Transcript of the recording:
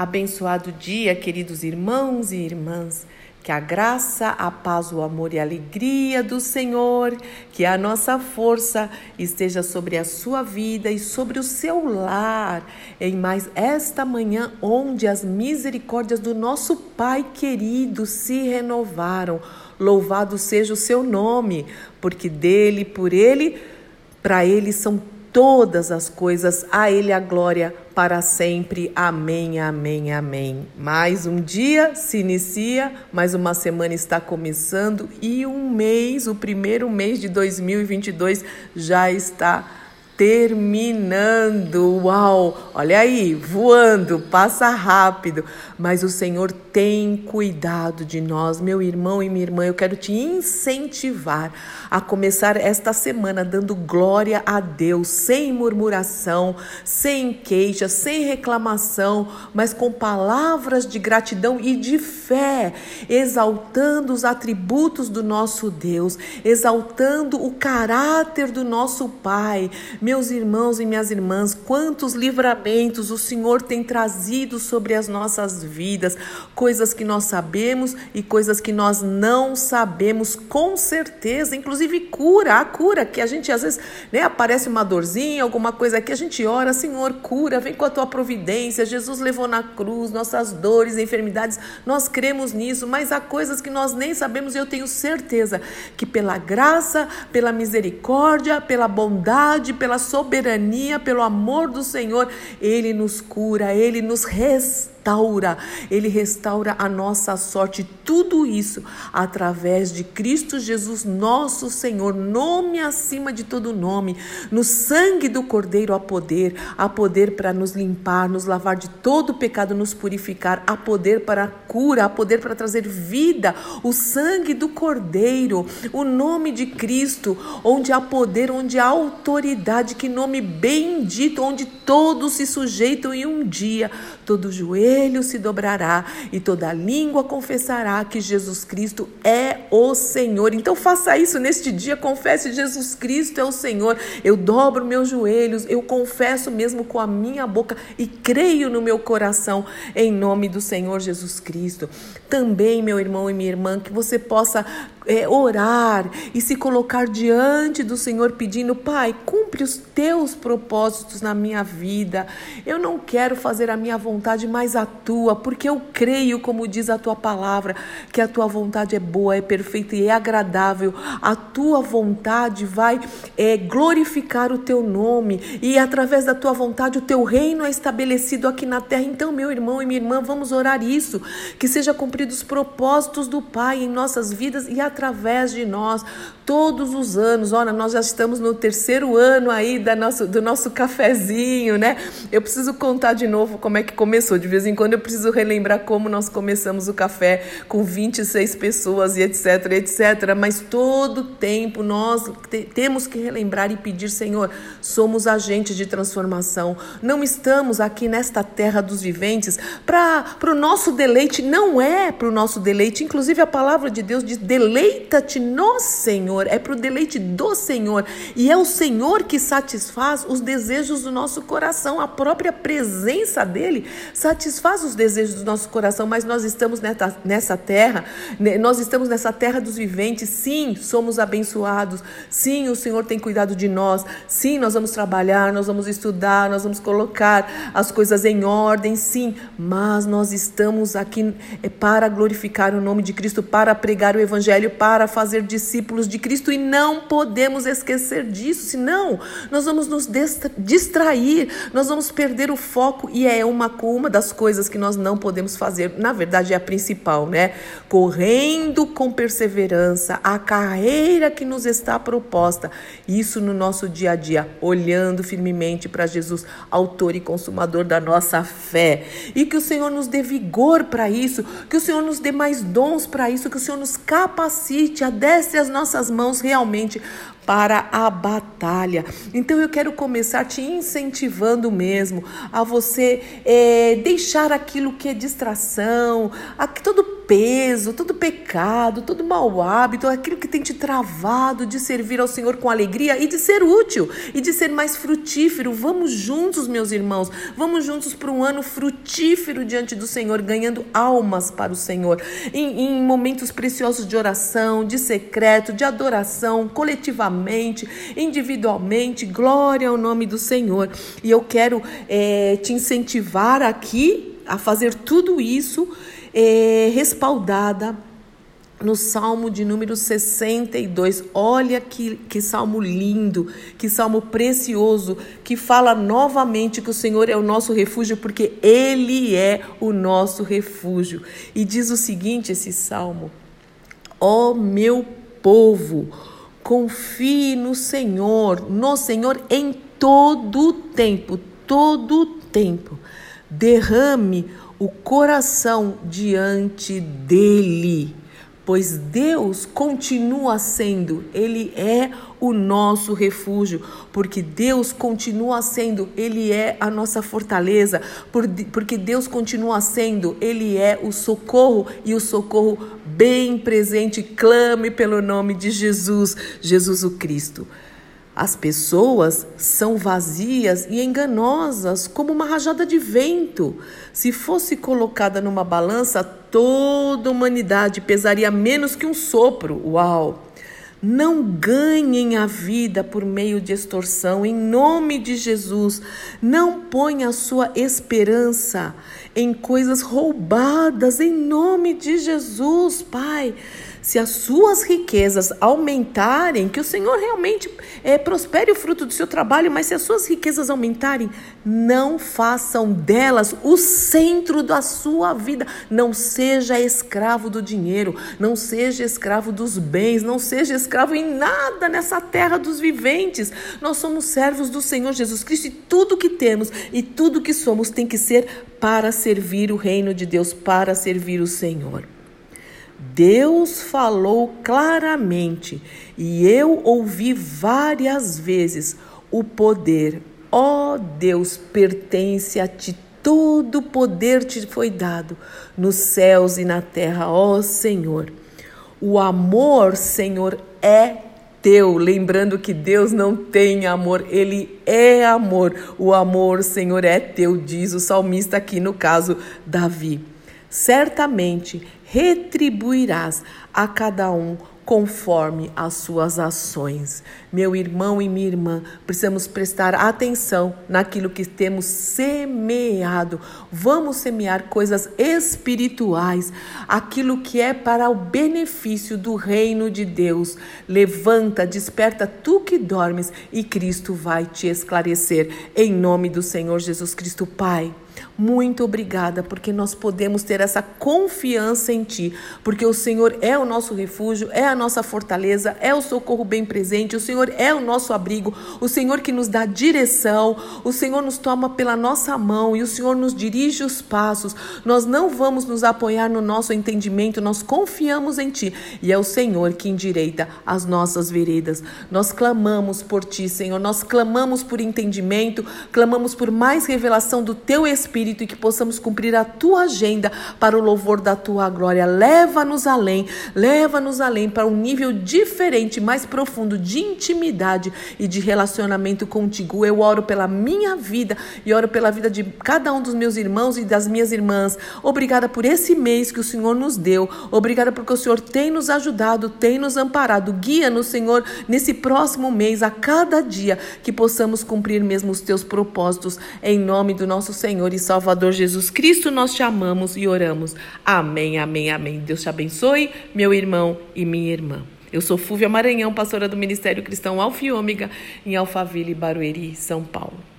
Abençoado dia, queridos irmãos e irmãs. Que a graça, a paz, o amor e a alegria do Senhor, que a nossa força esteja sobre a sua vida e sobre o seu lar, em mais esta manhã, onde as misericórdias do nosso Pai querido se renovaram. Louvado seja o seu nome, porque dele, por ele, para ele são todas as coisas, a Ele a glória para sempre. Amém, amém, amém. Mais um dia se inicia, mais uma semana está começando e um mês, o primeiro mês de 2022 já está terminando. Uau! Olha aí, voando, passa rápido. Mas o Senhor tem cuidado de nós, meu irmão e minha irmã. Eu quero te incentivar a começar esta semana dando glória a Deus, sem murmuração, sem queixa, sem reclamação, mas com palavras de gratidão e de fé, exaltando os atributos do nosso Deus, exaltando o caráter do nosso Pai. Meus irmãos e minhas irmãs, quantos livramentos o Senhor tem trazido sobre as nossas vidas, coisas que nós sabemos e coisas que nós não sabemos com certeza, inclusive cura, a cura que a gente às vezes, né, aparece uma dorzinha, alguma coisa aqui, a gente ora, Senhor, cura, vem com a tua providência. Jesus levou na cruz nossas dores, enfermidades. Nós cremos nisso, mas há coisas que nós nem sabemos e eu tenho certeza que pela graça, pela misericórdia, pela bondade, pela soberania, pelo amor do Senhor, Ele nos cura, Ele nos restaura restaura, Ele restaura a nossa sorte. Tudo isso através de Cristo Jesus, nosso Senhor, nome acima de todo nome. No sangue do Cordeiro há poder, há poder para nos limpar, nos lavar de todo pecado, nos purificar, há poder para a cura, há poder para trazer vida. O sangue do Cordeiro, o nome de Cristo, onde há poder, onde há autoridade, que nome bendito, onde todos se sujeitam e um dia todo joelho joelho se dobrará e toda língua confessará que Jesus Cristo é o Senhor. Então faça isso neste dia, confesse Jesus Cristo é o Senhor. Eu dobro meus joelhos, eu confesso mesmo com a minha boca e creio no meu coração em nome do Senhor Jesus Cristo. Também, meu irmão e minha irmã, que você possa é, orar e se colocar diante do Senhor pedindo, Pai, cumpre os teus propósitos na minha vida. Eu não quero fazer a minha vontade, mas a tua, porque eu creio, como diz a tua palavra, que a tua vontade é boa, é perfeita e é agradável. A tua vontade vai é, glorificar o teu nome e através da tua vontade o teu reino é estabelecido aqui na terra. Então, meu irmão e minha irmã, vamos orar isso, que seja cumpridos os propósitos do Pai em nossas vidas e através através de nós todos os anos. Olha, nós já estamos no terceiro ano aí da nosso, do nosso cafezinho, né? Eu preciso contar de novo como é que começou. De vez em quando eu preciso relembrar como nós começamos o café com 26 pessoas e etc, etc. Mas todo tempo nós te, temos que relembrar e pedir, Senhor, somos agentes de transformação. Não estamos aqui nesta terra dos viventes para o nosso deleite, não é para o nosso deleite. Inclusive a palavra de Deus diz: deleite Deleita-te no Senhor, é para o deleite do Senhor. E é o Senhor que satisfaz os desejos do nosso coração, a própria presença dele satisfaz os desejos do nosso coração. Mas nós estamos nessa, terra, né, nós estamos nessa terra dos viventes. Sim, somos abençoados. Sim, o Senhor tem cuidado de nós. Sim, nós vamos trabalhar, nós vamos estudar, nós vamos colocar as coisas em ordem. Sim, mas nós estamos aqui é, para glorificar o nome de Cristo, para pregar o Evangelho para fazer discípulos de Cristo e não podemos esquecer disso, senão nós vamos nos distrair, nós vamos perder o foco e é uma, uma das coisas que nós não podemos fazer, na verdade é a principal, né? Correndo com perseverança a carreira que nos está proposta, isso no nosso dia a dia, olhando firmemente para Jesus, autor e consumador da nossa fé, e que o Senhor nos dê vigor para isso, que o Senhor nos dê mais dons para isso, que o Senhor nos capacite capacite, adestre as nossas mãos realmente para a batalha. Então eu quero começar te incentivando mesmo a você é, deixar aquilo que é distração, todo peso, todo pecado, todo mau hábito, aquilo que tem te travado de servir ao Senhor com alegria e de ser útil e de ser mais frutífero. Vamos juntos, meus irmãos, vamos juntos para um ano frutífero diante do Senhor, ganhando almas para o Senhor, em, em momentos preciosos de oração, de secreto, de adoração, coletivamente, individualmente. Glória ao nome do Senhor. E eu quero é, te incentivar aqui a fazer tudo isso é, respaldada no Salmo de número 62. Olha que, que salmo lindo, que salmo precioso, que fala novamente que o Senhor é o nosso refúgio, porque Ele é o nosso refúgio. E diz o seguinte: esse salmo: Ó oh, meu povo, confie no Senhor, no Senhor em todo o tempo, todo o tempo. Derrame o coração diante dele, pois Deus continua sendo, ele é o nosso refúgio, porque Deus continua sendo, ele é a nossa fortaleza, porque Deus continua sendo, ele é o socorro e o socorro bem presente. Clame pelo nome de Jesus, Jesus o Cristo. As pessoas são vazias e enganosas, como uma rajada de vento. Se fosse colocada numa balança, toda a humanidade pesaria menos que um sopro. Uau! Não ganhem a vida por meio de extorsão, em nome de Jesus. Não ponha a sua esperança em coisas roubadas, em nome de Jesus, Pai se as suas riquezas aumentarem, que o Senhor realmente é, prospere o fruto do seu trabalho, mas se as suas riquezas aumentarem, não façam delas o centro da sua vida. Não seja escravo do dinheiro, não seja escravo dos bens, não seja escravo em nada nessa terra dos viventes. Nós somos servos do Senhor Jesus Cristo e tudo que temos e tudo que somos tem que ser para servir o reino de Deus, para servir o Senhor. Deus falou claramente e eu ouvi várias vezes: o poder, ó oh Deus, pertence a ti. Todo poder te foi dado nos céus e na terra, ó oh Senhor. O amor, Senhor, é teu, lembrando que Deus não tem amor, ele é amor. O amor, Senhor, é teu, diz o salmista aqui no caso Davi. Certamente retribuirás a cada um conforme as suas ações. Meu irmão e minha irmã, precisamos prestar atenção naquilo que temos semeado. Vamos semear coisas espirituais, aquilo que é para o benefício do reino de Deus. Levanta, desperta tu que dormes e Cristo vai te esclarecer. Em nome do Senhor Jesus Cristo, Pai. Muito obrigada, porque nós podemos ter essa confiança em Ti, porque o Senhor é o nosso refúgio, é a nossa fortaleza, é o socorro bem presente, o Senhor é o nosso abrigo, o Senhor que nos dá direção, o Senhor nos toma pela nossa mão e o Senhor nos dirige os passos. Nós não vamos nos apoiar no nosso entendimento, nós confiamos em Ti e é o Senhor que endireita as nossas veredas. Nós clamamos por Ti, Senhor, nós clamamos por entendimento, clamamos por mais revelação do Teu Espírito Espírito e que possamos cumprir a tua agenda para o louvor da tua glória. Leva-nos além, leva-nos além para um nível diferente, mais profundo de intimidade e de relacionamento contigo. Eu oro pela minha vida e oro pela vida de cada um dos meus irmãos e das minhas irmãs. Obrigada por esse mês que o Senhor nos deu. Obrigada porque o Senhor tem nos ajudado, tem nos amparado. Guia-nos, Senhor, nesse próximo mês, a cada dia, que possamos cumprir mesmo os teus propósitos. Em nome do nosso Senhor e. Salvador Jesus Cristo, nós te amamos e oramos. Amém, amém, amém. Deus te abençoe, meu irmão e minha irmã. Eu sou Fúvia Maranhão, pastora do Ministério Cristão Alfa e Ômega, em Alphaville, Barueri, São Paulo.